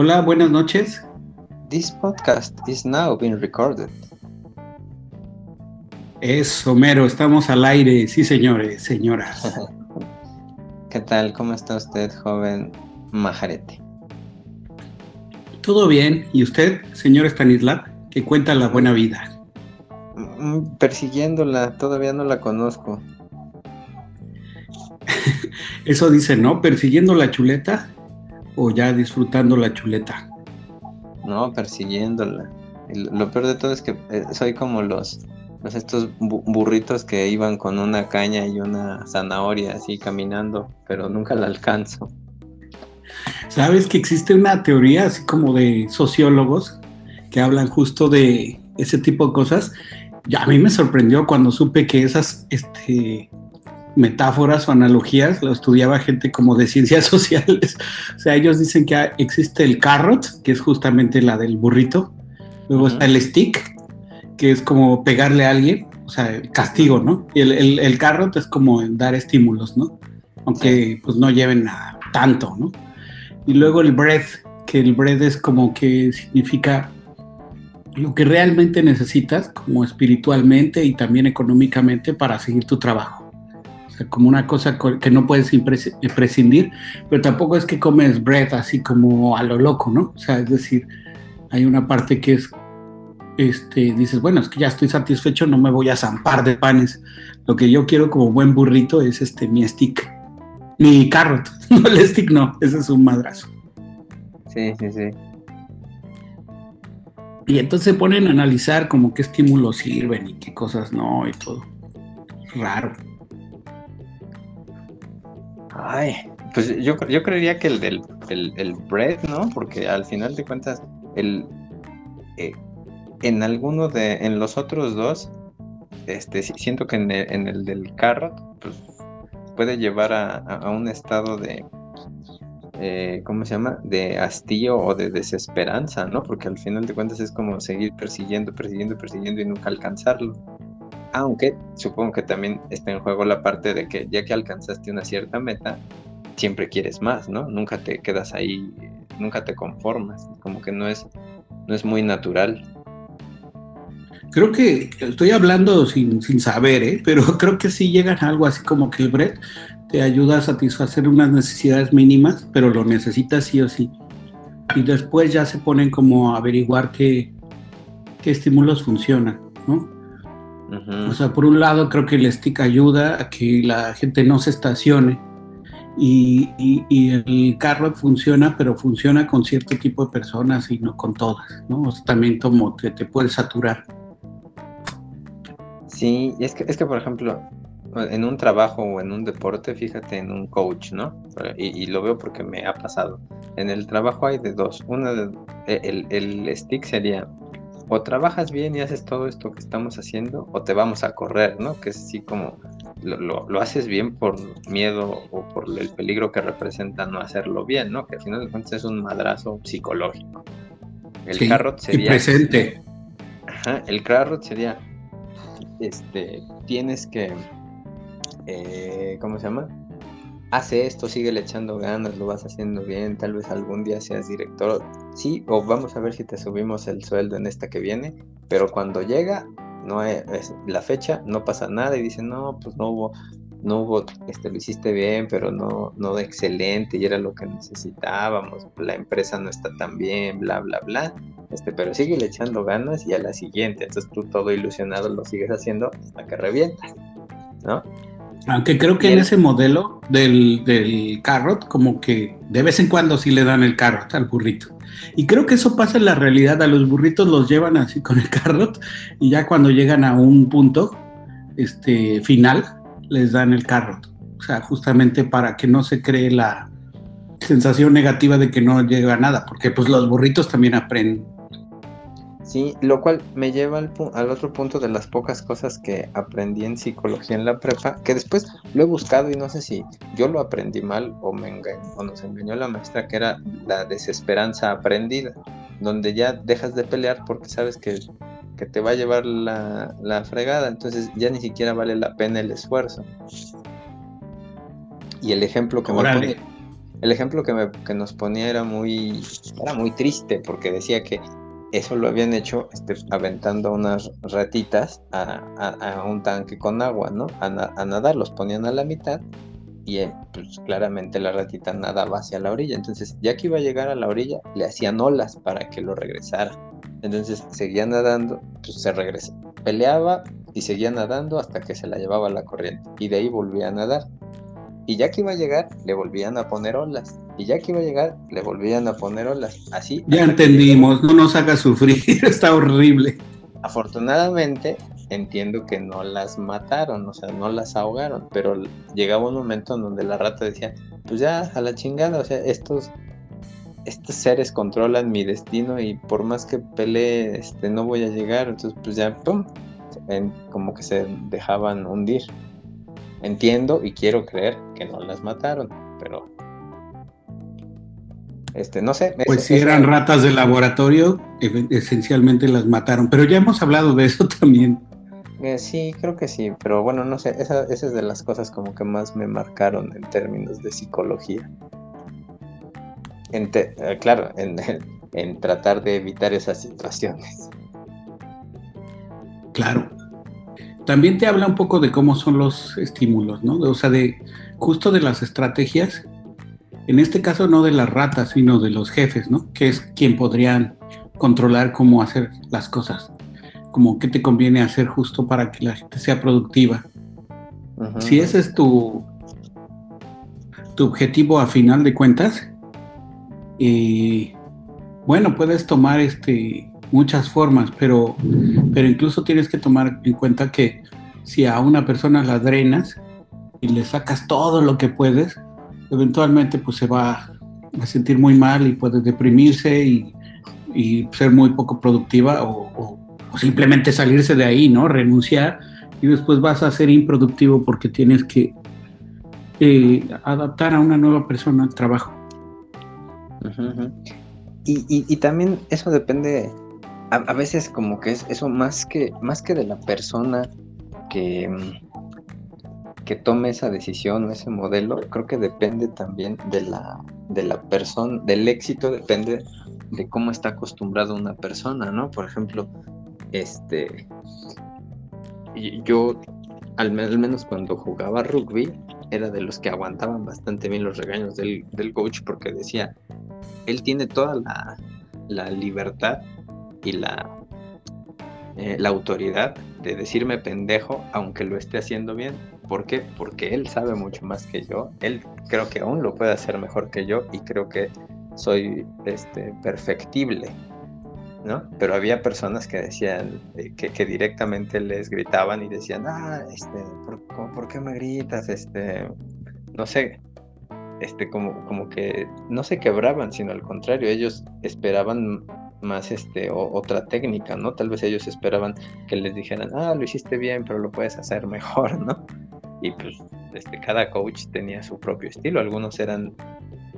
Hola, buenas noches. This podcast is now being recorded. Es Homero, estamos al aire, sí señores, señoras. ¿Qué tal? ¿Cómo está usted, joven Majarete? Todo bien, ¿y usted, señor Stanislav, que cuenta la buena vida? Mm, persiguiéndola, todavía no la conozco. Eso dice, ¿no? ¿Persiguiendo la chuleta o ya disfrutando la chuleta? No, persiguiéndola. lo peor de todo es que eh, soy como los, los estos burritos que iban con una caña y una zanahoria así caminando, pero nunca la alcanzo. ¿Sabes que existe una teoría así como de sociólogos que hablan justo de ese tipo de cosas? Ya a mí me sorprendió cuando supe que esas este, metáforas o analogías, lo estudiaba gente como de ciencias sociales. O sea, ellos dicen que existe el carrot, que es justamente la del burrito. Luego está el stick, que es como pegarle a alguien, o sea, el castigo, ¿no? Y el, el, carrot es como dar estímulos, ¿no? Aunque pues no lleven a tanto, ¿no? Y luego el breath, que el breath es como que significa lo que realmente necesitas, como espiritualmente y también económicamente para seguir tu trabajo como una cosa que no puedes prescindir, pero tampoco es que comes bread así como a lo loco, ¿no? O sea, es decir, hay una parte que es, este, dices, bueno, es que ya estoy satisfecho, no me voy a zampar de panes. Lo que yo quiero como buen burrito es este, mi stick, mi carrot, no el stick no, ese es un madrazo. Sí, sí, sí. Y entonces se ponen a analizar como qué estímulos sirven y qué cosas no y todo. Raro. Ay, pues yo, yo creería que el del el, bread, ¿no? Porque al final de cuentas, el eh, en alguno de, en los otros dos, este, siento que en el, del carrot, pues puede llevar a, un estado de, eh, ¿cómo se llama? De hastío o de desesperanza, ¿no? Porque al final de cuentas es como seguir persiguiendo, persiguiendo, persiguiendo y nunca alcanzarlo aunque supongo que también está en juego la parte de que ya que alcanzaste una cierta meta, siempre quieres más, ¿no? Nunca te quedas ahí, nunca te conformas, como que no es, no es muy natural. Creo que estoy hablando sin, saber, ¿eh? pero creo que sí llegan a algo así como que el bread te ayuda a satisfacer unas necesidades mínimas, pero lo necesitas sí o sí. Y después ya se ponen como a averiguar qué, qué estímulos funcionan, ¿no? O sea, por un lado creo que el stick ayuda a que la gente no se estacione y, el carro funciona, pero funciona con cierto tipo de personas y no con todas, ¿no? O sea, también como te, te puede saturar. Sí, es que, es que por ejemplo, en un trabajo o en un deporte, fíjate en un coach, ¿no? Y, lo veo porque me ha pasado. En el trabajo hay de dos. Uno, de, el, el stick sería o trabajas bien y haces todo esto que estamos haciendo, o te vamos a correr, ¿no? Que es así como lo, haces bien por miedo o por el peligro que representa no hacerlo bien, ¿no? Que al final de cuentas es un madrazo psicológico. El carrot sería. presente. Ajá, el carrot sería. Este. Tienes que. Eh, ¿Cómo se llama? hace esto, sigue le echando ganas, lo vas haciendo bien, tal vez algún día seas director, sí, o vamos a ver si te subimos el sueldo en esta que viene, pero cuando llega, no es la fecha, no pasa nada y dicen, no, pues no hubo, no hubo, este, lo hiciste bien, pero no, no excelente y era lo que necesitábamos, la empresa no está tan bien, bla, bla, bla, este, pero sigue le echando ganas y a la siguiente, entonces tú todo ilusionado lo sigues haciendo hasta que revientas, ¿no? Aunque creo que en ese modelo del, del carrot, como que de vez en cuando sí le dan el carrot al burrito. Y creo que eso pasa en la realidad. A los burritos los llevan así con el carrot y ya cuando llegan a un punto este, final, les dan el carrot. O sea, justamente para que no se cree la sensación negativa de que no llega a nada, porque pues los burritos también aprenden. Sí, lo cual me lleva al, otro punto de las pocas cosas que aprendí en psicología en la prepa, que después lo he buscado y no sé si yo lo aprendí mal o, me engañó, o nos engañó la maestra, que era la desesperanza aprendida, donde ya dejas de pelear porque sabes que, te va a llevar la, la fregada, entonces ya ni siquiera vale la pena el esfuerzo. Y el ejemplo que me el ejemplo que, me, que nos ponía era muy, era muy triste porque decía que eso lo habían hecho este, aventando unas ratitas a, un tanque con agua, ¿no? A, nadar, los ponían a la mitad y eh, pues, claramente la ratita nadaba hacia la orilla. Entonces, ya que iba a llegar a la orilla, le hacían olas para que lo regresara. Entonces, seguía nadando, pues se regresó. Peleaba y seguía nadando hasta que se la llevaba la corriente. Y de ahí volvía a nadar. Y ya que iba a llegar, le volvían a poner olas. Y ya que iba a llegar, le volvían a poner olas. Así. Ya entendimos, no nos haga sufrir, está horrible. Afortunadamente, entiendo que no las mataron, o sea, no las ahogaron, pero llegaba un momento en donde la rata decía, pues ya, a la chingada, o sea, estos, estos seres controlan mi destino y por más que pelee, este, no voy a llegar, entonces pues ya, pum, como que se dejaban hundir. Entiendo y quiero creer que no las mataron, pero este, no sé. Pues si eran ratas de laboratorio, esencialmente las mataron, pero ya hemos hablado de eso también. Eh, sí, creo que sí, pero bueno, no sé, esa, es de las cosas como que más me marcaron en términos de psicología. Eh, claro, en, en tratar de evitar esas situaciones. Claro también te habla un poco de cómo son los estímulos, ¿no? O sea, de justo de las estrategias, en este caso no de las ratas, sino de los jefes, ¿no? Que es quien podrían controlar cómo hacer las cosas, como qué te conviene hacer justo para que la gente sea productiva. Si ese es tu, tu objetivo a final de cuentas, eh, bueno, puedes tomar este muchas formas, pero, pero incluso tienes que tomar en cuenta que si a una persona la drenas y le sacas todo lo que puedes, eventualmente pues se va a sentir muy mal y puede deprimirse y, ser muy poco productiva o, simplemente salirse de ahí, ¿no? Renunciar y después vas a ser improductivo porque tienes que eh, adaptar a una nueva persona al trabajo. y, también eso depende a, veces como que es eso más que, más que de la persona que, que tome esa decisión o ese modelo, creo que depende también de la, de la persona, del éxito depende de cómo está acostumbrado una persona, ¿no? Por ejemplo, este, yo al, menos cuando jugaba rugby, era de los que aguantaban bastante bien los regaños del, del coach porque decía, él tiene toda la, la libertad y la, eh, la autoridad de decirme pendejo aunque lo esté haciendo bien. ¿Por qué? Porque él sabe mucho más que yo. Él creo que aún lo puede hacer mejor que yo y creo que soy este, perfectible. ¿no? Pero había personas que decían, que, directamente les gritaban y decían, ah, este, ¿por, qué me gritas? Este, no sé, este, como, como que no se quebraban, sino al contrario, ellos esperaban más este otra técnica, ¿no? Tal vez ellos esperaban que les dijeran, ah, lo hiciste bien, pero lo puedes hacer mejor, ¿no? Y pues este, cada coach tenía su propio estilo, algunos eran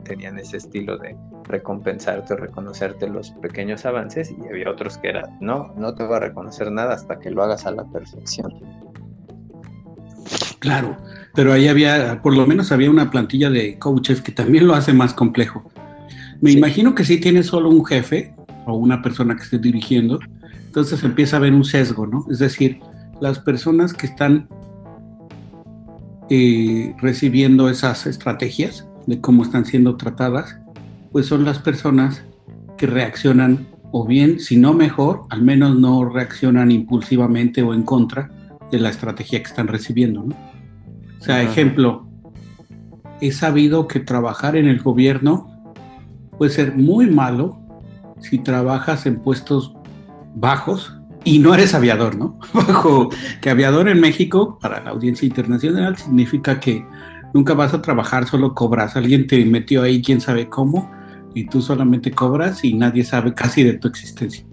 tenían ese estilo de recompensarte o reconocerte los pequeños avances y había otros que eran, no, no te voy a reconocer nada hasta que lo hagas a la perfección. Claro, pero ahí había, por lo menos había una plantilla de coaches que también lo hace más complejo. Me imagino que si tienes solo un jefe, o una persona que esté dirigiendo, entonces empieza a haber un sesgo, ¿no? Es decir, las personas que están eh, recibiendo esas estrategias de cómo están siendo tratadas, pues son las personas que reaccionan o bien, si no mejor, al menos no reaccionan impulsivamente o en contra de la estrategia que están recibiendo, ¿no? O sea, ejemplo, he sabido que trabajar en el gobierno puede ser muy malo si trabajas en puestos bajos y no eres aviador, ¿no? Bajo que aviador en México, para la audiencia internacional, significa que nunca vas a trabajar, solo cobras. Alguien te metió ahí, quién sabe cómo, y tú solamente cobras y nadie sabe casi de tu existencia.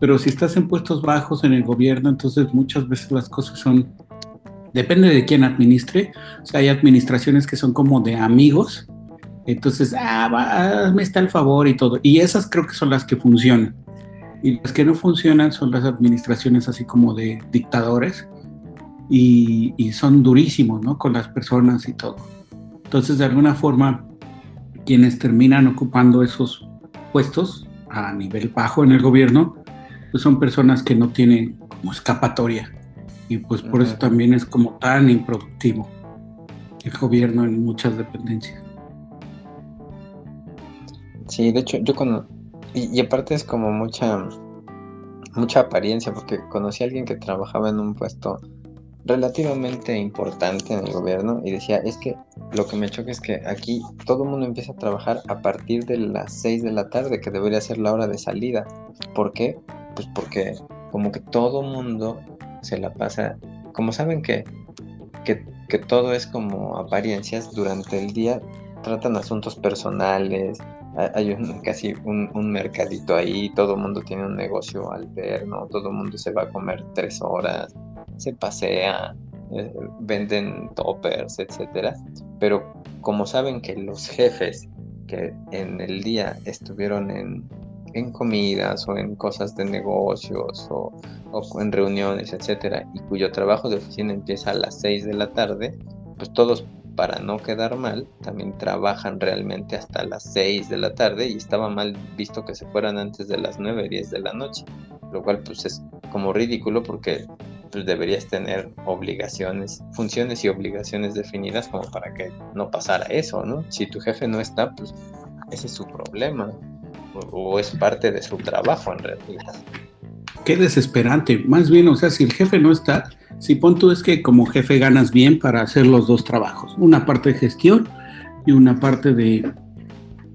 Pero si estás en puestos bajos en el gobierno, entonces muchas veces las cosas son, depende de quién administre. O sea, hay administraciones que son como de amigos entonces, ah, me está el favor y todo. Y esas creo que son las que funcionan. Y las que no funcionan son las administraciones así como de dictadores y, son durísimos, ¿no? Con las personas y todo. Entonces, de alguna forma, quienes terminan ocupando esos puestos a nivel bajo en el gobierno, pues son personas que no tienen como escapatoria y pues por eso también es como tan improductivo el gobierno en muchas dependencias. Sí, de hecho yo cuando... Y, y aparte es como mucha mucha apariencia, porque conocí a alguien que trabajaba en un puesto relativamente importante en el gobierno y decía, es que lo que me choca es que aquí todo el mundo empieza a trabajar a partir de las 6 de la tarde, que debería ser la hora de salida. ¿Por qué? Pues porque como que todo mundo se la pasa, como saben que, que, que todo es como apariencias durante el día, tratan asuntos personales, hay un, casi un, mercadito ahí, todo el mundo tiene un negocio alterno, todo el mundo se va a comer tres horas, se pasea, eh, venden toppers, etcétera. Pero como saben que los jefes que en el día estuvieron en, en comidas o en cosas de negocios o, o, en reuniones, etcétera, y cuyo trabajo de oficina empieza a las 6 de la tarde, pues todos para no quedar mal, también trabajan realmente hasta las 6 de la tarde y estaba mal visto que se fueran antes de las 9, 10 de la noche, lo cual pues es como ridículo porque pues deberías tener obligaciones, funciones y obligaciones definidas como para que no pasara eso, ¿no? Si tu jefe no está, pues ese es su problema o, o es parte de su trabajo en realidad. Qué desesperante, más bien, o sea, si el jefe no está, si pon tú es que como jefe ganas bien para hacer los dos trabajos, una parte de gestión y una parte de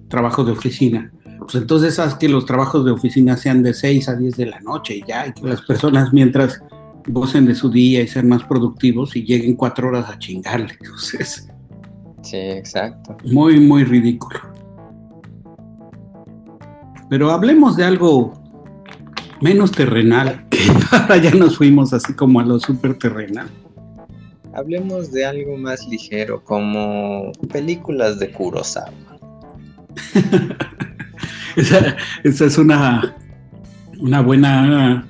trabajo de oficina. Pues entonces haz que los trabajos de oficina sean de 6 a 10 de la noche y ya, y que las personas mientras gocen de su día y sean más productivos y lleguen cuatro horas a chingarle. Entonces, sí, exacto. Muy, muy ridículo. Pero hablemos de algo menos terrenal, que ahora ya nos fuimos así como a lo súper terrenal. Hablemos de algo más ligero, como películas de Kurosawa. esa, esa, es una, una buena,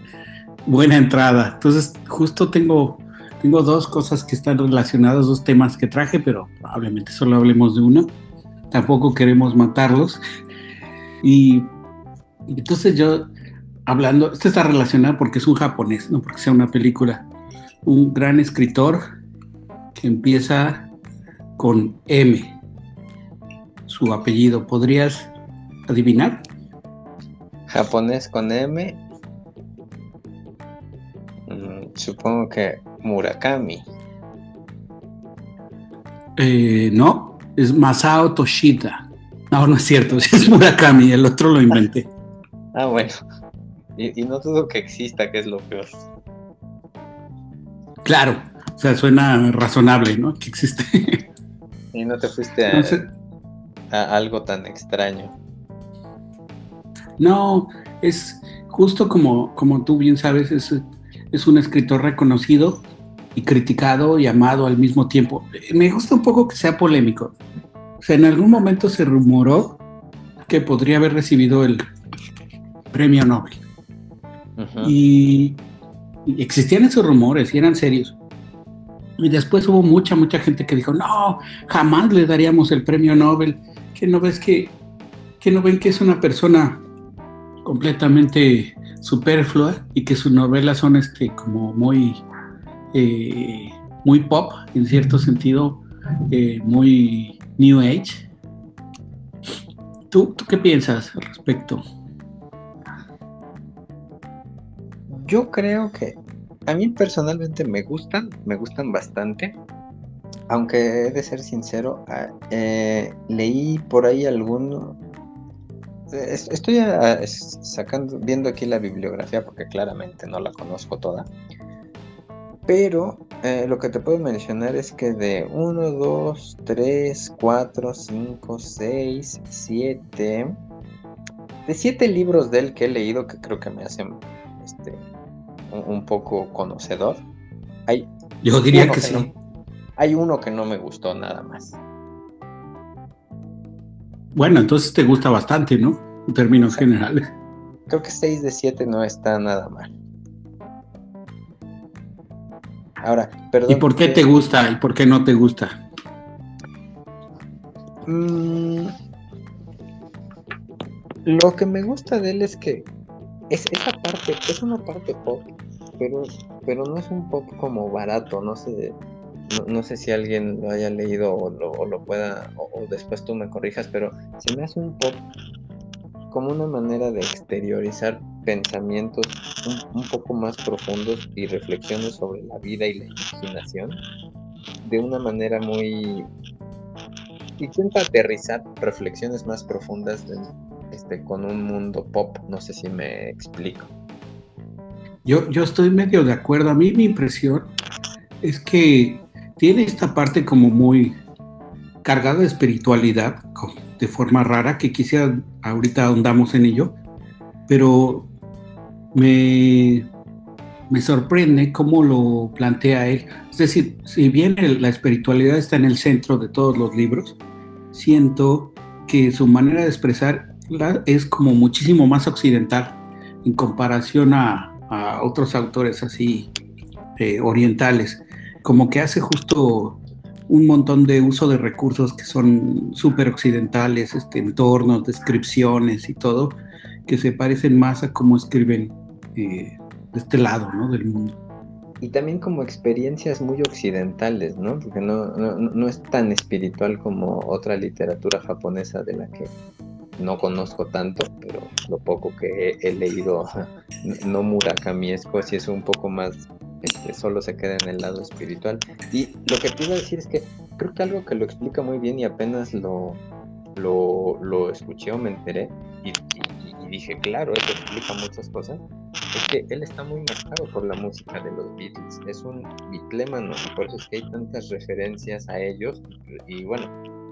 buena entrada. Entonces, justo tengo, tengo dos cosas que están relacionadas, dos temas que traje, pero probablemente solo hablemos de uno. Tampoco queremos matarlos. Y entonces yo hablando, esto está relacionado porque es un japonés, no porque sea una película. Un gran escritor que empieza con M, su apellido. ¿Podrías adivinar? Japonés con M. Mm, supongo que Murakami. Eh, no, es Masao Toshida. No, no es cierto, es Murakami, el otro lo inventé. ah, bueno. Y, no dudo que exista, que es lo peor. Claro, o sea, suena razonable, ¿no? Que existe. Y no te fuiste a, algo tan extraño. No, es justo como, como tú bien sabes, es, es un escritor reconocido y criticado y amado al mismo tiempo. Me gusta un poco que sea polémico. O sea, en algún momento se rumoró que podría haber recibido el premio Nobel y, existían esos rumores y eran serios. Y después hubo mucha, mucha gente que dijo, no, jamás le daríamos el premio Nobel, que no ves que, que no ven que es una persona completamente superflua y que sus novelas son este como muy, eh, muy pop, en cierto sentido, eh, muy New Age. ¿Tú, ¿Tú qué piensas al respecto? Yo creo que a mí personalmente me gustan, me gustan bastante. Aunque he de ser sincero, ah, eh, leí por ahí alguno. Estoy ah, sacando, viendo aquí la bibliografía porque claramente no la conozco toda. Pero eh, lo que te puedo mencionar es que de 1, 2, 3, 4, 5, 6, 7. De 7 libros de él que he leído que creo que me hacen este, un, poco conocedor. Hay Yo diría que, sí. hay uno que no me gustó nada más. Bueno, entonces te gusta bastante, ¿no? En términos generales. Creo que 6 de 7 no está nada mal. Ahora, perdón. ¿Y por qué te gusta y por qué no te gusta? Mm, lo que me gusta de él es que es esa parte, es una parte pop, pero, pero no es un pop como barato, no sé, no, sé si alguien lo haya leído o lo, pueda, o, después tú me corrijas, pero se me hace un pop como una manera de exteriorizar pensamientos un, poco más profundos y reflexiones sobre la vida y la imaginación de una manera muy intenta aterrizar reflexiones más profundas este, con un mundo pop. No sé si me explico. Yo, yo estoy medio de acuerdo. A mí mi impresión es que tiene esta parte como muy cargada de espiritualidad, de forma rara, que quisiera, ahorita ahondamos en ello, pero me, me sorprende cómo lo plantea él. Es decir, si bien la espiritualidad está en el centro de todos los libros, siento que su manera de expresar es como muchísimo más occidental en comparación a, otros autores así eh, orientales. Como que hace justo un montón de uso de recursos que son súper occidentales, este, entornos, descripciones y todo, que se parecen más a cómo escriben eh, de este lado ¿no? del mundo y también como experiencias muy occidentales, ¿no? Porque no, no, es tan espiritual como otra literatura japonesa de la que no conozco tanto, lo poco que he, leído, no Murakamiesco, si es un poco más, este, solo se queda en el lado espiritual. Y lo que a decir es que creo que algo que lo explica muy bien y apenas lo, lo, lo escuché o me enteré y, y dije, claro, eso explica muchas cosas, es que él está muy marcado por la música de los Beatles. Es un bitlémano, por eso es que hay tantas referencias a ellos. Y bueno,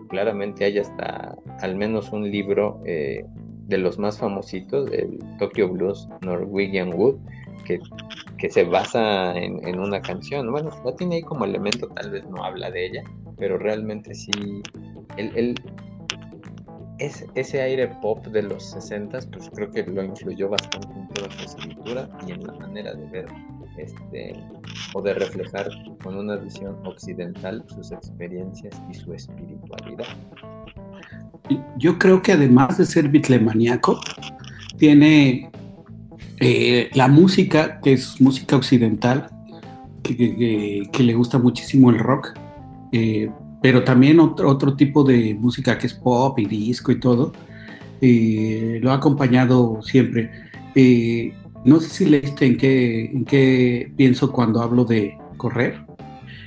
claramente hay hasta al menos un libro eh, de los más famositos, el Tokyo Blues Norwegian Wood, que, que se basa en, una canción. Bueno, la tiene ahí como elemento, tal vez no habla de ella, pero realmente sí. él ese aire pop de los 60 pues creo que lo influyó bastante en toda su escritura y en la manera de ver este o de reflejar con una visión occidental sus experiencias y su espiritualidad. Yo creo que además de ser bitlemaniaco, tiene eh, la música, que es música occidental, que, le gusta muchísimo el rock, eh, pero también otro, otro tipo de música que es pop y disco y todo, eh, lo ha acompañado siempre. No sé si leíste en qué, en qué pienso cuando hablo de correr.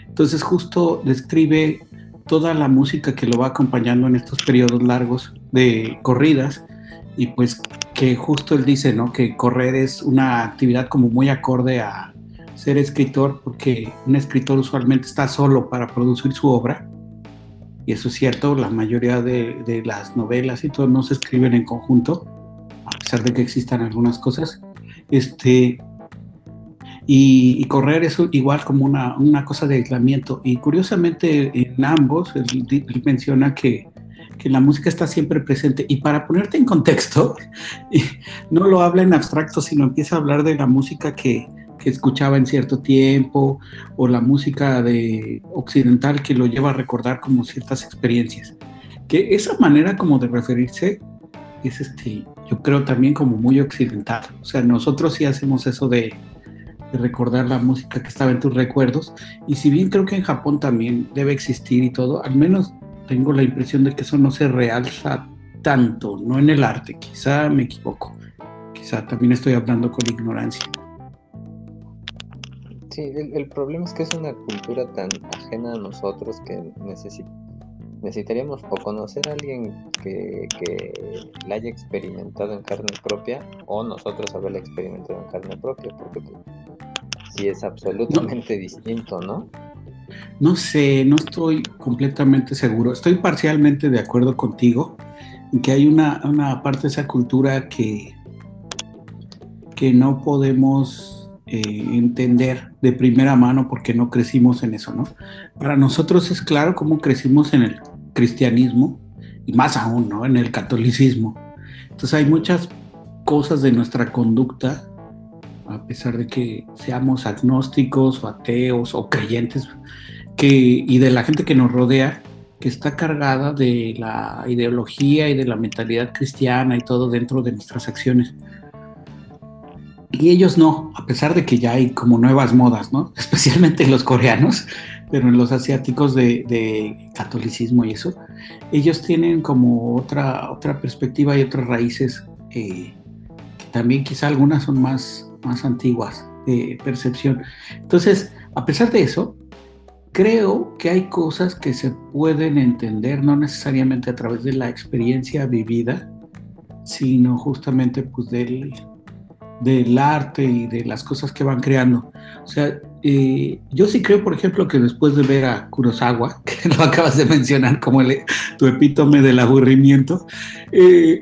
Entonces justo describe toda la música que lo va acompañando en estos periodos largos de corridas y pues que justo él dice, ¿no? Que correr es una actividad como muy acorde a ser escritor porque un escritor usualmente está solo para producir su obra y eso es cierto, la mayoría de, las novelas y todo no se escriben en conjunto, a pesar de que existan algunas cosas. Este, y, correr es igual como una, una, cosa de aislamiento. Y curiosamente en ambos, él, menciona que, que, la música está siempre presente. Y para ponerte en contexto, no lo habla en abstracto, sino empieza a hablar de la música que, que escuchaba en cierto tiempo o la música de occidental que lo lleva a recordar como ciertas experiencias. Que esa manera como de referirse es este, yo creo también como muy occidental. O sea, nosotros sí hacemos eso de, de recordar la música que estaba en tus recuerdos. Y si bien creo que en Japón también debe existir y todo, al menos tengo la impresión de que eso no se realza tanto, no en el arte. Quizá me equivoco. Quizá también estoy hablando con ignorancia. Sí, el, problema es que es una cultura tan ajena a nosotros que necesitaríamos o conocer a alguien que, la haya experimentado en carne propia o nosotros haberla experimentado en carne propia, porque pues, es absolutamente distinto, ¿no? No sé, no estoy completamente seguro. Estoy parcialmente de acuerdo contigo en que hay una, una parte de esa cultura que, que no podemos eh, entender de primera mano porque no crecimos en eso, ¿no? Para nosotros es claro cómo crecimos en el cristianismo y más aún, ¿no? En el catolicismo. Entonces hay muchas cosas de nuestra conducta, a pesar de que seamos agnósticos o ateos o creyentes, que, y de la gente que nos rodea, que está cargada de la ideología y de la mentalidad cristiana y todo dentro de nuestras acciones. Y ellos no, a pesar de que ya hay como nuevas modas, ¿no? Especialmente los coreanos, pero en los asiáticos de, catolicismo y eso, ellos tienen como otra, otra perspectiva y otras raíces eh, que también quizá algunas son más, más antiguas de percepción. Entonces, a pesar de eso, creo que hay cosas que se pueden entender, no necesariamente a través de la experiencia vivida, sino justamente pues del, del arte y de las cosas que van creando. O sea, eh, yo sí creo, por ejemplo, que después de ver a Kurosawa, que lo acabas de mencionar como el, tu epítome del aburrimiento, eh,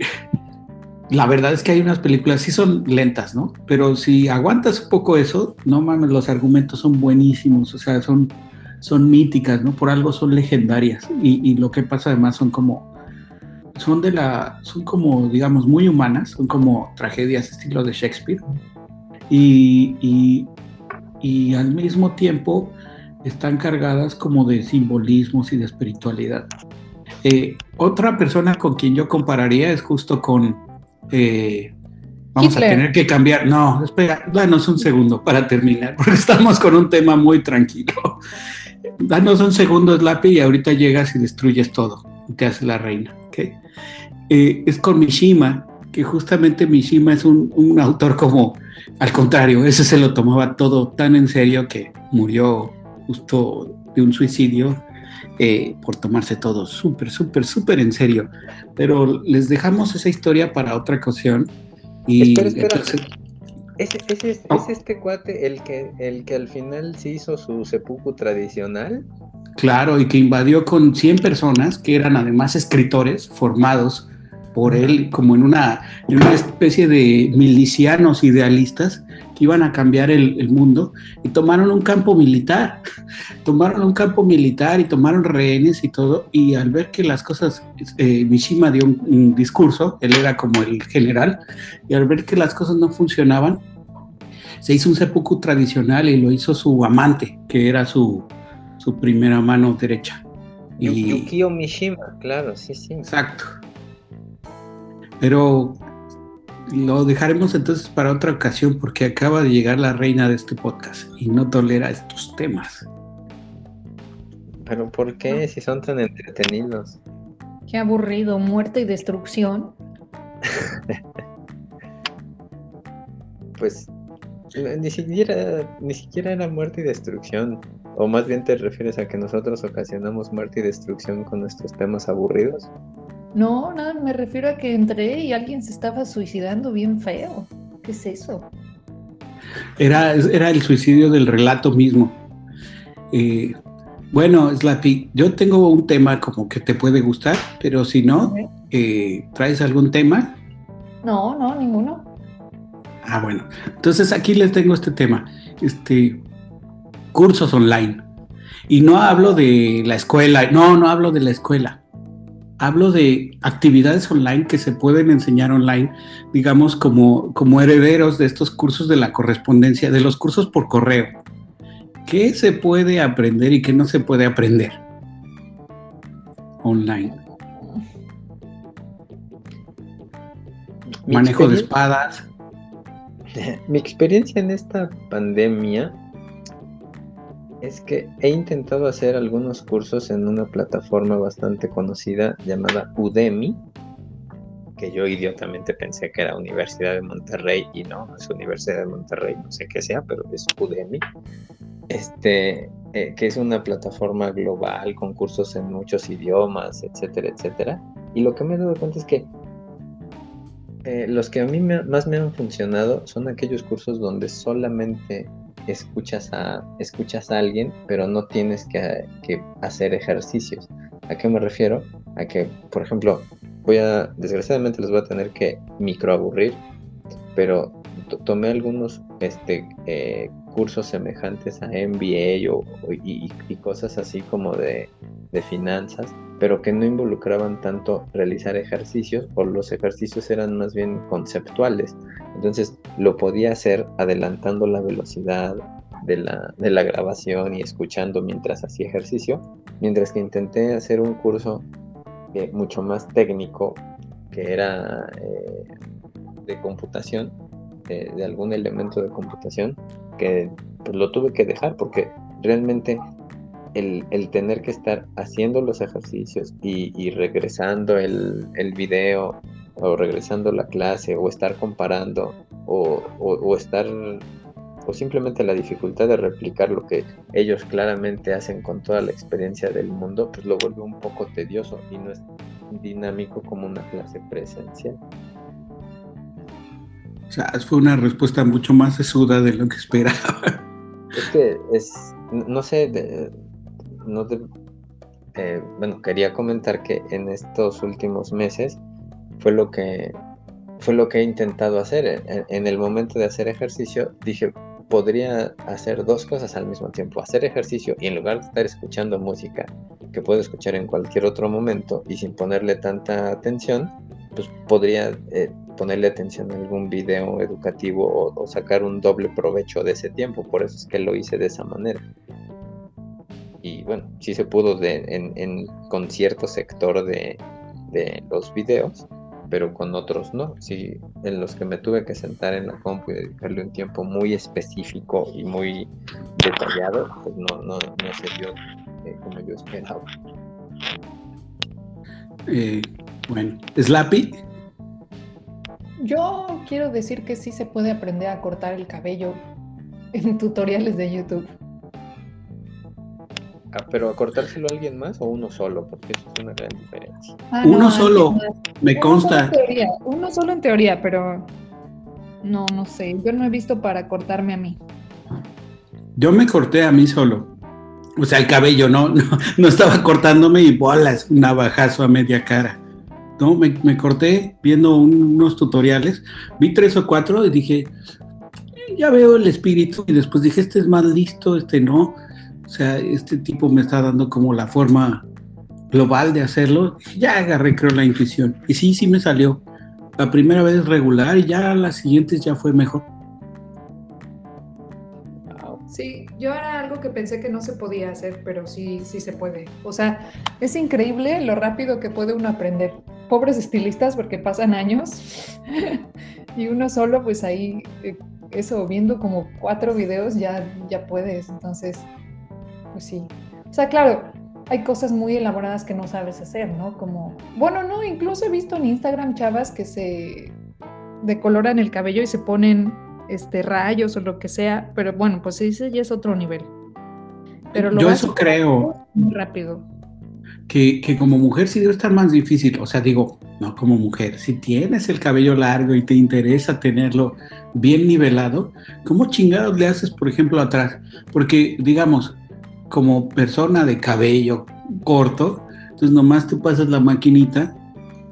la verdad es que hay unas películas, sí son lentas, ¿no? Pero si aguantas un poco eso, no mames, los argumentos son buenísimos, o sea, son, son míticas, ¿no? Por algo son legendarias. Y, lo que pasa además son como son de la, son como, digamos, muy humanas, son como tragedias estilo de Shakespeare. Y, y, y, al mismo tiempo están cargadas como de simbolismos y de espiritualidad. Eh, otra persona con quien yo compararía es justo con... Eh, vamos a tener que cambiar. No, espera, danos un segundo para terminar, porque estamos con un tema muy tranquilo. Danos un segundo, Slappy, y ahorita llegas y destruyes todo. Y te haces la reina. Eh, es con Mishima, que justamente Mishima es un, autor como, al contrario, ese se lo tomaba todo tan en serio que murió justo de un suicidio eh, por tomarse todo súper, súper, súper en serio. Pero les dejamos esa historia para otra ocasión. Y ¿Es, este cuate el que, el que al final se hizo su seppuku tradicional? Claro, y que invadió con 100 personas que eran además escritores formados por él como en una, en una especie de milicianos idealistas que iban a cambiar el, mundo y tomaron un campo militar, tomaron un campo militar y tomaron rehenes y todo y al ver que las cosas, eh, Mishima dio un, discurso, él era como el general, y al ver que las cosas no funcionaban, se hizo un seppuku tradicional y lo hizo su amante, que era su, su primera mano derecha. Y... Yukio Mishima, claro, sí, sí. Exacto. Pero lo dejaremos entonces para otra ocasión porque acaba de llegar la reina de este podcast y no tolera estos temas. Pero ¿por qué si son tan entretenidos? Qué aburrido, muerte y destrucción. pues ni siquiera, ni siquiera era muerte y destrucción. O más bien te refieres a que nosotros ocasionamos muerte y destrucción con nuestros temas aburridos. No, nada, me refiero a que entré y alguien se estaba suicidando bien feo. ¿Qué es eso? Era, era el suicidio del relato mismo. Eh, bueno, Slappy, yo tengo un tema como que te puede gustar, pero si no, eh, ¿traes algún tema? No, no, ninguno. Ah, bueno. Entonces aquí les tengo este tema. Este, cursos online. Y no hablo de la escuela, no, no hablo de la escuela. Hablo de actividades online que se pueden enseñar online, digamos, como, como herederos de estos cursos de la correspondencia, de los cursos por correo. ¿Qué se puede aprender y qué no se puede aprender online? Manejo de espadas. Mi experiencia en esta pandemia es que he intentado hacer algunos cursos en una plataforma bastante conocida llamada Udemy, que yo idiotamente pensé que era Universidad de Monterrey y no, es Universidad de Monterrey, no sé qué sea, pero es Udemy. Este, eh, que es una plataforma global con cursos en muchos idiomas, etcétera, etcétera. Y lo que me he dado cuenta es que eh, los que a mí más me han funcionado son aquellos cursos donde solamente escuchas a, escuchas a alguien, pero no tienes que, hacer ejercicios. ¿A qué me refiero? A que, por ejemplo, voy a, desgraciadamente les voy a tener que microaburrir, pero tomé algunos este, eh, cursos semejantes a MBA o, y, cosas así como de, de, finanzas, pero que no involucraban tanto realizar ejercicios o los ejercicios eran más bien conceptuales. Entonces lo podía hacer adelantando la velocidad de la, grabación y escuchando mientras hacía ejercicio, mientras que intenté hacer un curso eh, mucho más técnico que era eh, de computación, de algún elemento de computación, que pues, lo tuve que dejar porque realmente el, tener que estar haciendo los ejercicios y, regresando el, el, video o regresando la clase o estar comparando o, o estar o simplemente la dificultad de replicar lo que ellos claramente hacen con toda la experiencia del mundo, pues lo vuelve un poco tedioso y no es dinámico como una clase presencial. O sea, fue una respuesta mucho más sesuda de lo que esperaba. Es que es, no sé, no eh, bueno, quería comentar que en estos últimos meses fue lo que fue lo que he intentado hacer. en, el momento de hacer ejercicio dije, podría hacer dos cosas al mismo tiempo, hacer ejercicio y en lugar de estar escuchando música que puedo escuchar en cualquier otro momento y sin ponerle tanta atención, pues podría eh, ponerle atención a algún video educativo o, sacar un doble provecho de ese tiempo, por eso es que lo hice de esa manera. Bueno, sí se pudo de, en, con cierto sector de, de los videos, pero con otros no. Sí, en los que me tuve que sentar en la compu y dedicarle un tiempo muy específico y muy detallado, pues no, no, no se dio eh, como yo esperaba. Eh, bueno, ¿Slappy? Yo quiero decir que sí se puede aprender a cortar el cabello en tutoriales de YouTube. Ah, pero a cortárselo a alguien más o uno solo, porque eso es una gran diferencia. Ah, uno solo, me consta. uno solo en teoría, pero no, no sé. Yo no he visto para cortarme a mí. Yo me corté a mí solo. O sea, el cabello, no, no, estaba cortándome y bolas, un navajazo a media cara. No, me, corté viendo unos tutoriales, vi tres o cuatro y dije, eh, ya veo el espíritu y después dije, este es más listo, este no o sea, este tipo me está dando como la forma global de hacerlo. Ya agarré, creo, la intuición. Y sí, sí me salió. La primera vez regular y ya las siguientes ya fue mejor. Sí, yo era algo que pensé que no se podía hacer, pero sí, sí se puede. O sea, es increíble lo rápido que puede uno aprender. Pobres estilistas porque pasan años y uno solo, pues ahí, eh, eso, viendo como cuatro videos ya, ya puedes. Entonces, pues sí. O sea, claro, hay cosas muy elaboradas que no sabes hacer, ¿no? Como, bueno, no, incluso he visto en Instagram chavas que se decoloran el cabello y se ponen este rayos o lo que sea, pero bueno, pues ese ya es otro nivel. Pero lo Yo eso creo. Muy rápido. Que, que, como mujer sí debe estar más difícil. O sea, digo, no como mujer, si tienes el cabello largo y te interesa tenerlo bien nivelado, ¿cómo chingados le haces, por ejemplo, atrás? Porque, digamos, como persona de cabello corto, entonces nomás te pasas la maquinita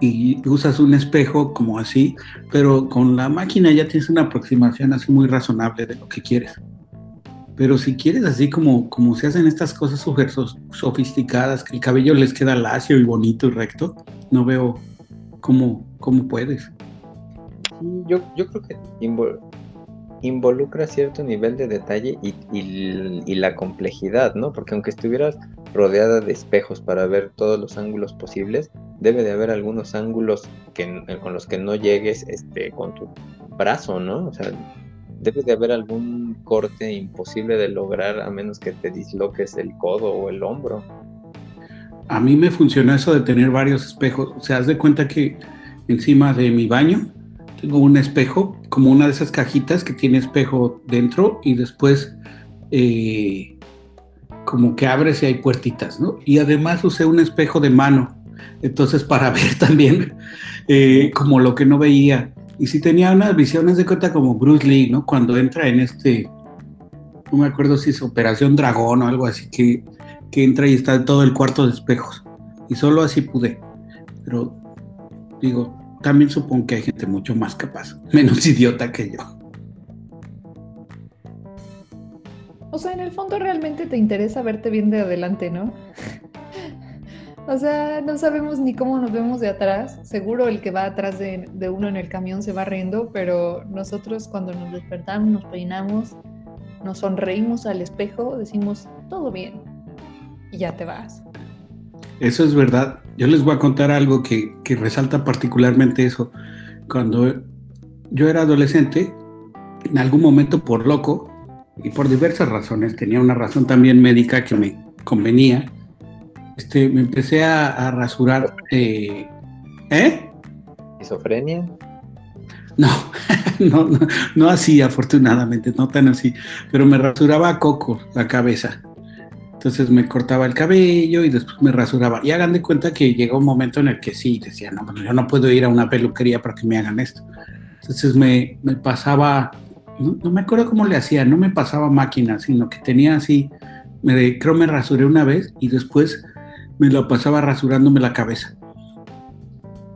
y usas un espejo como así, pero con la máquina ya tienes una aproximación así muy razonable de lo que quieres. Pero si quieres así como, como se hacen estas cosas sofisticadas, que el cabello les queda lacio y bonito y recto, no veo cómo, cómo puedes. Yo, yo creo que involucra cierto nivel de detalle y, la complejidad, ¿no? Porque aunque estuvieras rodeada de espejos para ver todos los ángulos posibles, debe de haber algunos ángulos que, con los que no llegues este, con tu brazo, ¿no? O sea, debe de haber algún corte imposible de lograr a menos que te disloques el codo o el hombro. A mí me funciona eso de tener varios espejos. O sea, de cuenta que encima de mi baño tengo un espejo, como una de esas cajitas que tiene espejo dentro y después eh, como que abres y hay puertitas, ¿no? Y además usé un espejo de mano, entonces para ver también eh, como lo que no veía. Y si tenía unas visiones de cuenta como Bruce Lee, ¿no? Cuando entra en este, no me acuerdo si es Operación Dragón o algo así, que, que entra y está todo el cuarto de espejos. Y solo así pude. Pero digo, también supongo que hay gente mucho más capaz, menos idiota que yo. O sea, en el fondo realmente te interesa verte bien de adelante, ¿no? o sea, no sabemos ni cómo nos vemos de atrás. Seguro el que va atrás de, uno en el camión se va riendo, pero nosotros cuando nos despertamos, nos peinamos nos sonreímos al espejo, decimos, todo bien, y ya te vas. Eso es verdad. Yo les voy a contar algo que, que resalta particularmente eso. Cuando yo era adolescente, en algún momento por loco, y por diversas razones, tenía una razón también médica que me convenía, este, me empecé a, rasurar. Eh, ¿Eh? ¿Esofrenia? No, no, no, no, así, afortunadamente, no tan así, pero me rasuraba a coco la cabeza. Entonces me cortaba el cabello y después me rasuraba. Y hagan de cuenta que llegó un momento en el que sí, decía, no, bueno, yo no puedo ir a una peluquería para que me hagan esto. Entonces me, me pasaba, no, me acuerdo cómo le hacía, no me pasaba máquina, sino que tenía así, me, creo me rasuré una vez y después me lo pasaba rasurándome la cabeza.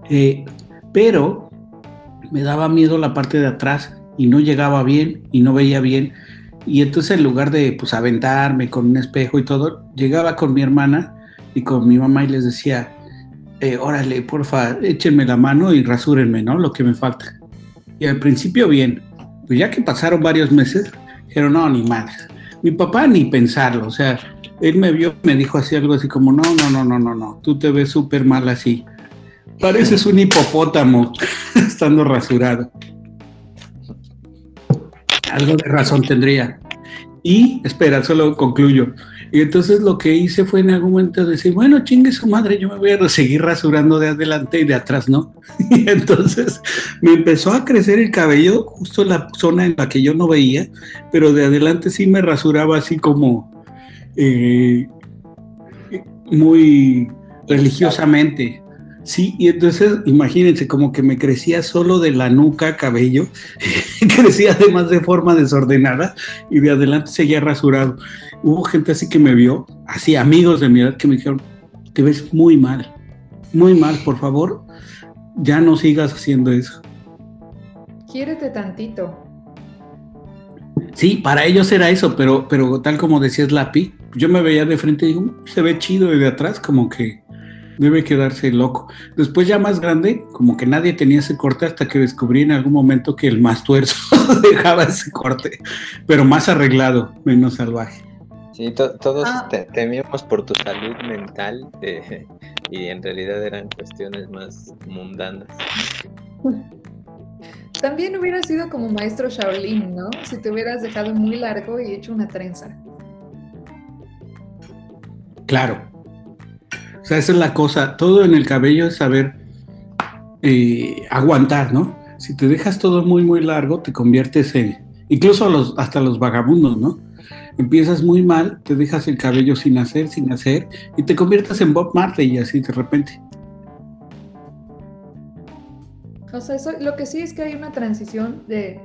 Eh, pero me daba miedo la parte de atrás y no llegaba bien y no veía bien. Y entonces en lugar de pues aventarme con un espejo y todo, llegaba con mi hermana y con mi mamá y les decía, eh, órale, porfa, échenme la mano y rasúrenme, ¿no? Lo que me falta. Y al principio bien, pues ya que pasaron varios meses, dijeron, no, ni madre. Mi papá ni pensarlo, o sea, él me vio, me dijo así algo así como, no, no, no, no, no, no, tú te ves súper mal así. Pareces un hipopótamo estando rasurado. Algo de razón tendría. Y, espera, solo concluyo. Y entonces lo que hice fue en algún momento decir, bueno, chingue su madre, yo me voy a seguir rasurando de adelante y de atrás, ¿no? Y entonces me empezó a crecer el cabello justo en la zona en la que yo no veía, pero de adelante sí me rasuraba así como eh, muy religiosamente. Sí, y entonces imagínense como que me crecía solo de la nuca cabello, crecía además de forma desordenada y de adelante seguía rasurado. Hubo gente así que me vio, así amigos de mi edad que me dijeron, te ves muy mal, muy mal, por favor, ya no sigas haciendo eso. Quiérete tantito. Sí, para ellos era eso, pero, pero tal como decías Lapi, yo me veía de frente y digo, mm, se ve chido y de atrás como que debe quedarse loco. Después ya más grande, como que nadie tenía ese corte hasta que descubrí en algún momento que el más tuerzo dejaba ese corte, pero más arreglado, menos salvaje. Sí, todos ah. temíamos por tu salud mental y en realidad eran cuestiones más mundanas. También hubiera sido como maestro Shaolin, ¿no? Si te hubieras dejado muy largo y hecho una trenza. Claro. Sea, esa es la cosa. Todo en el cabello es saber eh, aguantar, ¿no? Si te dejas todo muy, muy largo, te conviertes en, incluso hasta los vagabundos, ¿no? Empiezas muy mal, te dejas el cabello sin hacer, sin hacer, y te conviertes en Bob Marley y así de repente. O sea, lo que sí es que hay una transición de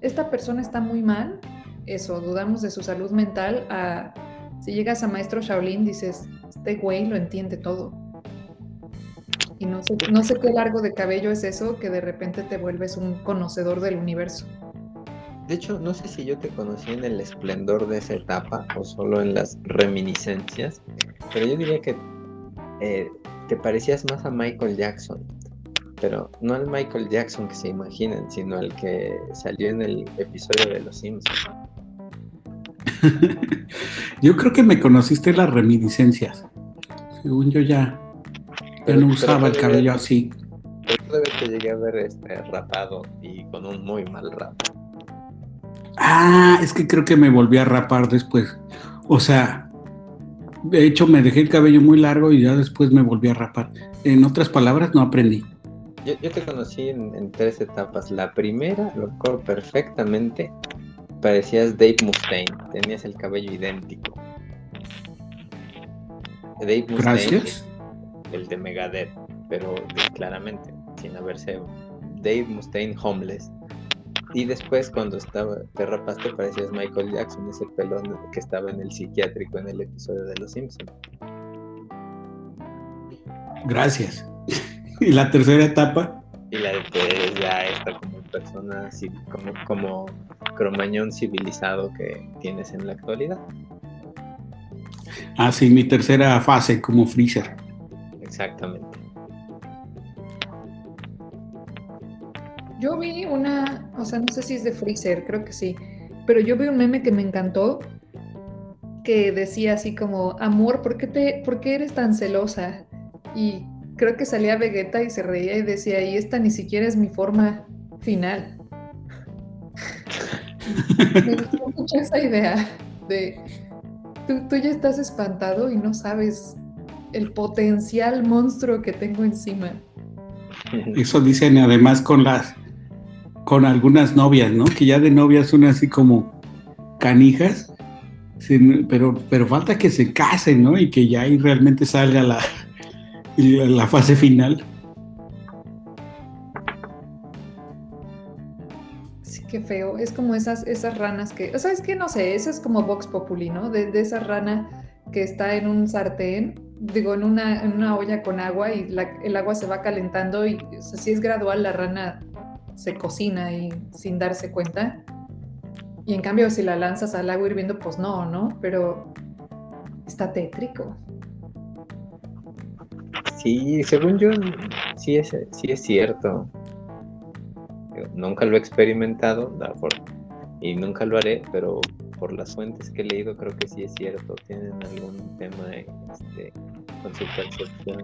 esta persona está muy mal, eso, dudamos de su salud mental, a si llegas a maestro Shaolin dices, este güey lo entiende todo. Y no sé, no sé qué largo de cabello es eso que de repente te vuelves un conocedor del universo. De hecho, no sé si yo te conocí en el esplendor de esa etapa o solo en las reminiscencias, pero yo diría que eh, te parecías más a Michael Jackson pero no al Michael Jackson que se imaginan, sino al que salió en el episodio de Los Simpsons. yo creo que me conociste las reminiscencias. Según yo ya, ya no usaba el cabello así. Pero vez te llegué a ver este rapado y con un muy mal rap. Ah, es que creo que me volví a rapar después. O sea, de hecho me dejé el cabello muy largo y ya después me volví a rapar. En otras palabras, no aprendí. Yo, te conocí en, tres etapas. La primera, lo recuerdo perfectamente, parecías Dave Mustaine, tenías el cabello idéntico. Dave Mustaine, el de Megadeth, pero claramente, sin haberse Dave Mustaine homeless. Y después cuando estaba, te rapaste parecías Michael Jackson, ese pelón que estaba en el psiquiátrico en el episodio de Los Simpsons. Gracias. ¿Y la tercera etapa? Y la de ya está como persona, como, como cromañón civilizado que tienes en la actualidad. Ah, sí, mi tercera fase como Freezer. Exactamente. Yo vi una, o sea, no sé si es de Freezer, creo que sí, pero yo vi un meme que me encantó que decía así como, amor, ¿por qué, te, ¿por qué eres tan celosa? Y creo que salía Vegeta y se reía y decía, y esta ni siquiera es mi forma final. Me gustó mucho esa idea de, tú, tú ya estás espantado y no sabes el potencial monstruo que tengo encima. Eso dicen además con las con algunas novias, ¿no? Que ya de novias son así como canijas, pero, pero falta que se casen, ¿no? Y que ya ahí realmente salga la, la fase final. Qué feo. Es como esas, esas ranas que, o sea, es que no sé, eso es como Vox Populi, ¿no? De, de esa rana que está en un sartén, digo, en una, en una olla con agua y el agua se va calentando y si es gradual, la rana se cocina y sin darse cuenta. Y en cambio, si la lanzas al agua hirviendo, pues no, ¿no? Pero está tétrico. Sí, según yo, sí es, sí es cierto. Nunca lo he experimentado y nunca lo haré, pero por las fuentes que he leído creo que sí es cierto. Tienen algún tema este, con su percepción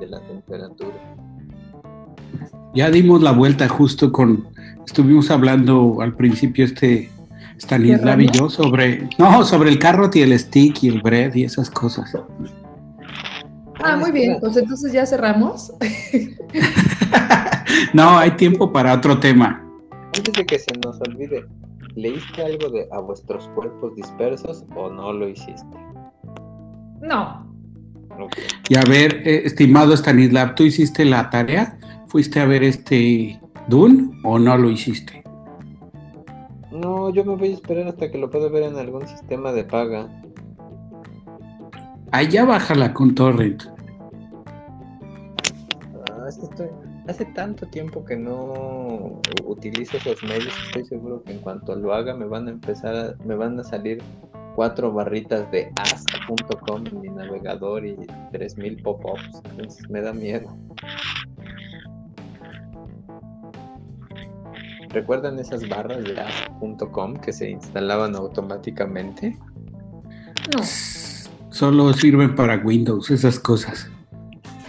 de la temperatura. Ya dimos la vuelta justo con, estuvimos hablando al principio este Stanislav y yo sobre, no, sobre el carrot y el stick y el bread y esas cosas. Ah, muy bien, pues entonces ya cerramos. no, hay tiempo para otro tema. Antes de que se nos olvide, ¿leíste algo de a vuestros cuerpos dispersos o no lo hiciste? No. Y a ver, eh, estimado Stanislav, ¿tú hiciste la tarea? ¿Fuiste a ver este Dune o no lo hiciste? No, yo me voy a esperar hasta que lo pueda ver en algún sistema de paga. Allá bájala con Torrent. Ah, hace tanto tiempo que no utilizo esos medios, estoy seguro que en cuanto lo haga me van a empezar a, me van a salir cuatro barritas de ask.com en mi navegador y 3000 pop-ups. Entonces me da miedo. ¿Recuerdan esas barras de ask.com que se instalaban automáticamente? No. Solo sirven para Windows, esas cosas.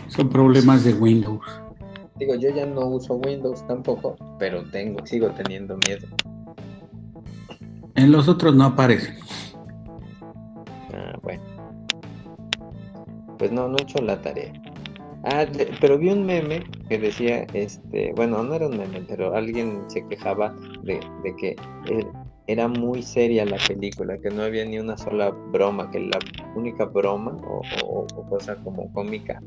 Son problemas de Windows. Digo, yo ya no uso Windows tampoco, pero tengo, sigo teniendo miedo. En los otros no aparecen. Ah, bueno. Pues no, no he hecho la tarea. Ah, pero vi un meme que decía, este, bueno, no era un meme, pero alguien se quejaba de, que eh, era muy seria la película, que no había ni una sola broma, que la única broma o, cosa como cómica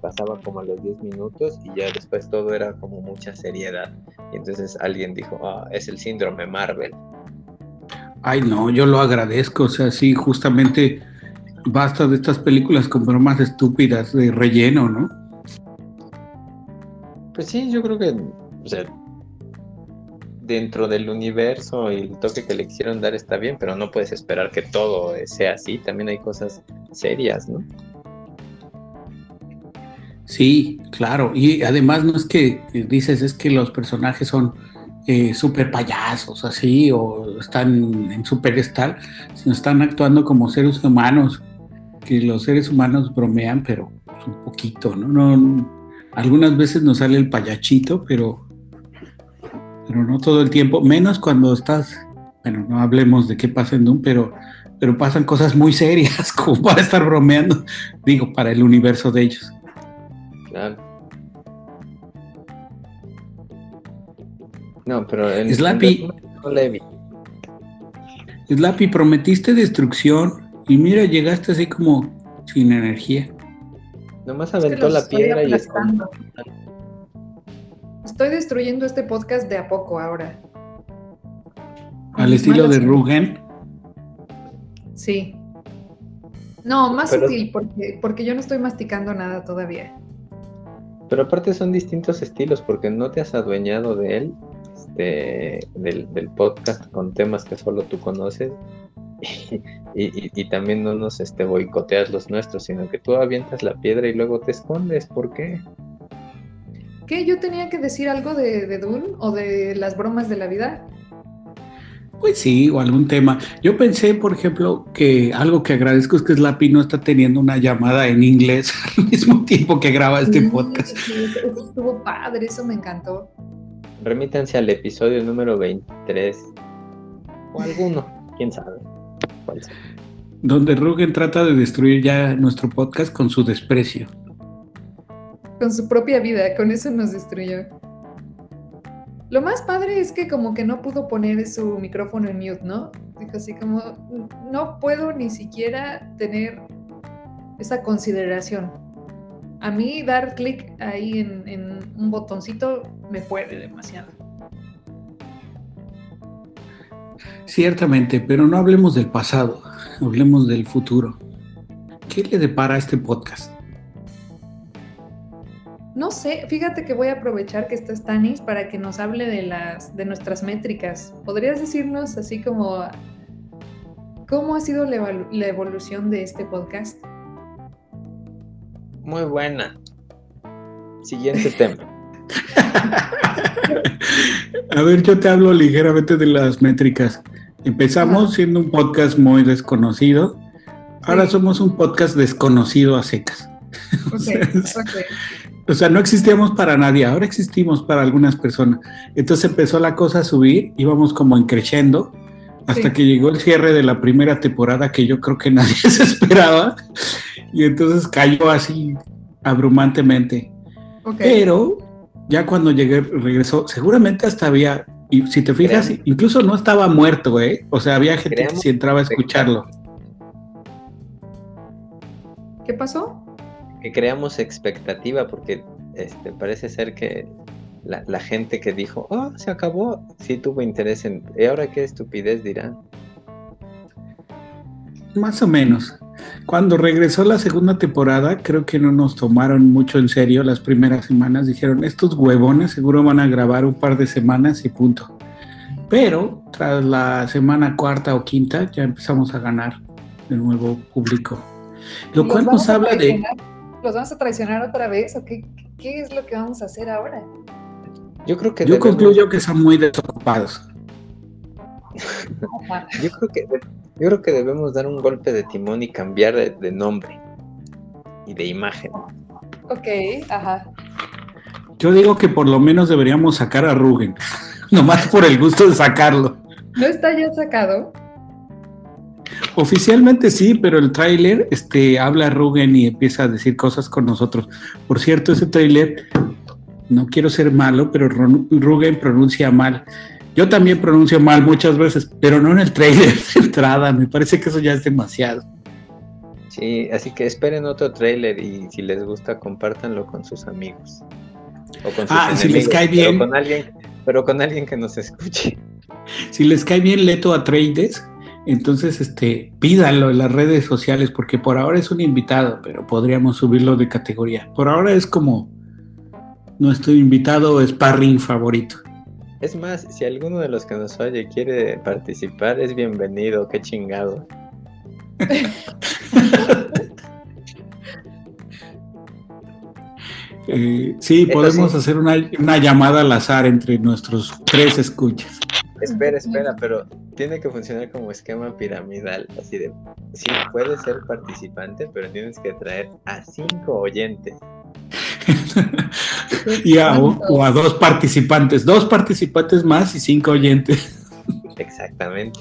pasaba como a los 10 minutos y ya después todo era como mucha seriedad. Y entonces alguien dijo, ah, es el síndrome Marvel. Ay, no, yo lo agradezco, o sea, sí, justamente basta de estas películas con bromas estúpidas de relleno, ¿no? Pues sí, yo creo que, o sea, dentro del universo y el toque que le quisieron dar está bien, pero no puedes esperar que todo sea así, también hay cosas serias, ¿no? Sí, claro, y además no es que dices, es que los personajes son eh, súper payasos, así, o están en su pedestal, sino están actuando como seres humanos que los seres humanos bromean, pero un poquito, ¿no? no algunas veces nos sale el payachito, pero, pero no todo el tiempo, menos cuando estás, bueno, no hablemos de qué pasa en Doom, pero, pero pasan cosas muy serias como para estar bromeando, digo, para el universo de ellos. Claro. No, pero en Slappy, Slappy, prometiste destrucción y mira, llegaste así como sin energía. Nomás aventó la piedra y Estoy destruyendo este podcast de a poco ahora. Al estilo de Rugen. Sí. No, más sutil, porque, porque yo no estoy masticando nada todavía. Pero aparte son distintos estilos, porque no te has adueñado de él, este, del, del podcast con temas que solo tú conoces, y, también no nos este, boicoteas los nuestros, sino que tú avientas la piedra y luego te escondes. ¿Por qué? ¿Qué? ¿Yo tenía que decir algo de, de Dune o de las bromas de la vida? Pues sí, o algún tema. Yo pensé, por ejemplo, que algo que agradezco es que Slappy no está teniendo una llamada en inglés al mismo tiempo que graba este Sí, podcast. sí, eso estuvo padre, eso me encantó. Remítanse al episodio número 23. O alguno, quién sabe. cuál sea. Donde Rugen trata de destruir ya nuestro podcast con su desprecio. Con su propia vida, con eso nos destruyó. Lo más padre es que como que no pudo poner su micrófono en mute, ¿no? Dijo así como, no puedo ni siquiera tener esa consideración. A mí dar clic ahí en, un botoncito me puede demasiado. Ciertamente, pero no hablemos del pasado, hablemos del futuro. ¿Qué le depara a este podcast? No sé, fíjate que voy a aprovechar que está Stanis para que nos hable de las de nuestras métricas. ¿Podrías decirnos así como cómo ha sido la, evolución de este podcast? Muy buena. Siguiente tema. A ver, yo te hablo ligeramente de las métricas. Empezamos siendo un podcast muy desconocido. Ahora Sí. somos un podcast desconocido a secas. Ok, sea, ok. O sea, no existíamos para nadie, ahora existimos para algunas personas. Entonces empezó la cosa a subir, íbamos como en creciendo, hasta Sí. que llegó el cierre de la primera temporada que yo creo que nadie se esperaba. Y entonces cayó así abrumantemente. Pero ya cuando llegué, regresó, seguramente hasta había, y si te fijas, incluso no estaba muerto, ¿eh? O sea, había gente que sí entraba a escucharlo. ¿Qué pasó? Que creamos expectativa porque este, parece ser que la, la gente que dijo, oh, se acabó, sí tuvo interés en... ¿Y ahora qué estupidez dirán? Más o menos. Cuando regresó la segunda temporada, creo que no nos tomaron mucho en serio las primeras semanas. Dijeron, estos huevones seguro van a grabar un par de semanas y punto. Pero tras la semana cuarta o quinta ya empezamos a ganar de nuevo público. Lo ¿Los cual nos a habla de... ¿Los vamos a traicionar otra vez o qué, qué es lo que vamos a hacer ahora? Yo creo que Yo debemos- concluyo que son muy desocupados. Yo creo que yo creo que debemos dar un golpe de timón y cambiar de, de nombre y de imagen. Ok, ajá. Yo digo que por lo menos deberíamos sacar a Rugen. Nomás por el gusto de sacarlo. ¿No está ya sacado? Oficialmente sí, pero el tráiler este, habla Rugen y empieza a decir cosas con nosotros. Por cierto, ese tráiler, no quiero ser malo, pero Rugen pronuncia mal. Yo también pronuncio mal muchas veces, pero no en el tráiler de entrada. Me parece que eso ya es demasiado. Sí, así que esperen otro tráiler y si les gusta compártanlo con sus amigos. O con sus Ah, si les cae pero bien. con alguien, pero con alguien que nos escuche. Si les cae bien Leto a Trades, entonces este, pídanlo en las redes sociales, porque por ahora es un invitado, pero podríamos subirlo de categoría. Por ahora es como nuestro invitado sparring favorito. Es más, si alguno de los que nos oye quiere participar, es bienvenido, qué chingado. Eh, sí, podemos sí. hacer una, una llamada al azar entre nuestros tres escuchas. Espera, espera, pero tiene que funcionar como esquema piramidal, así de, sí, puedes ser participante, pero tienes que traer a cinco oyentes. y a, o, o a dos participantes, dos participantes más y cinco oyentes. Exactamente.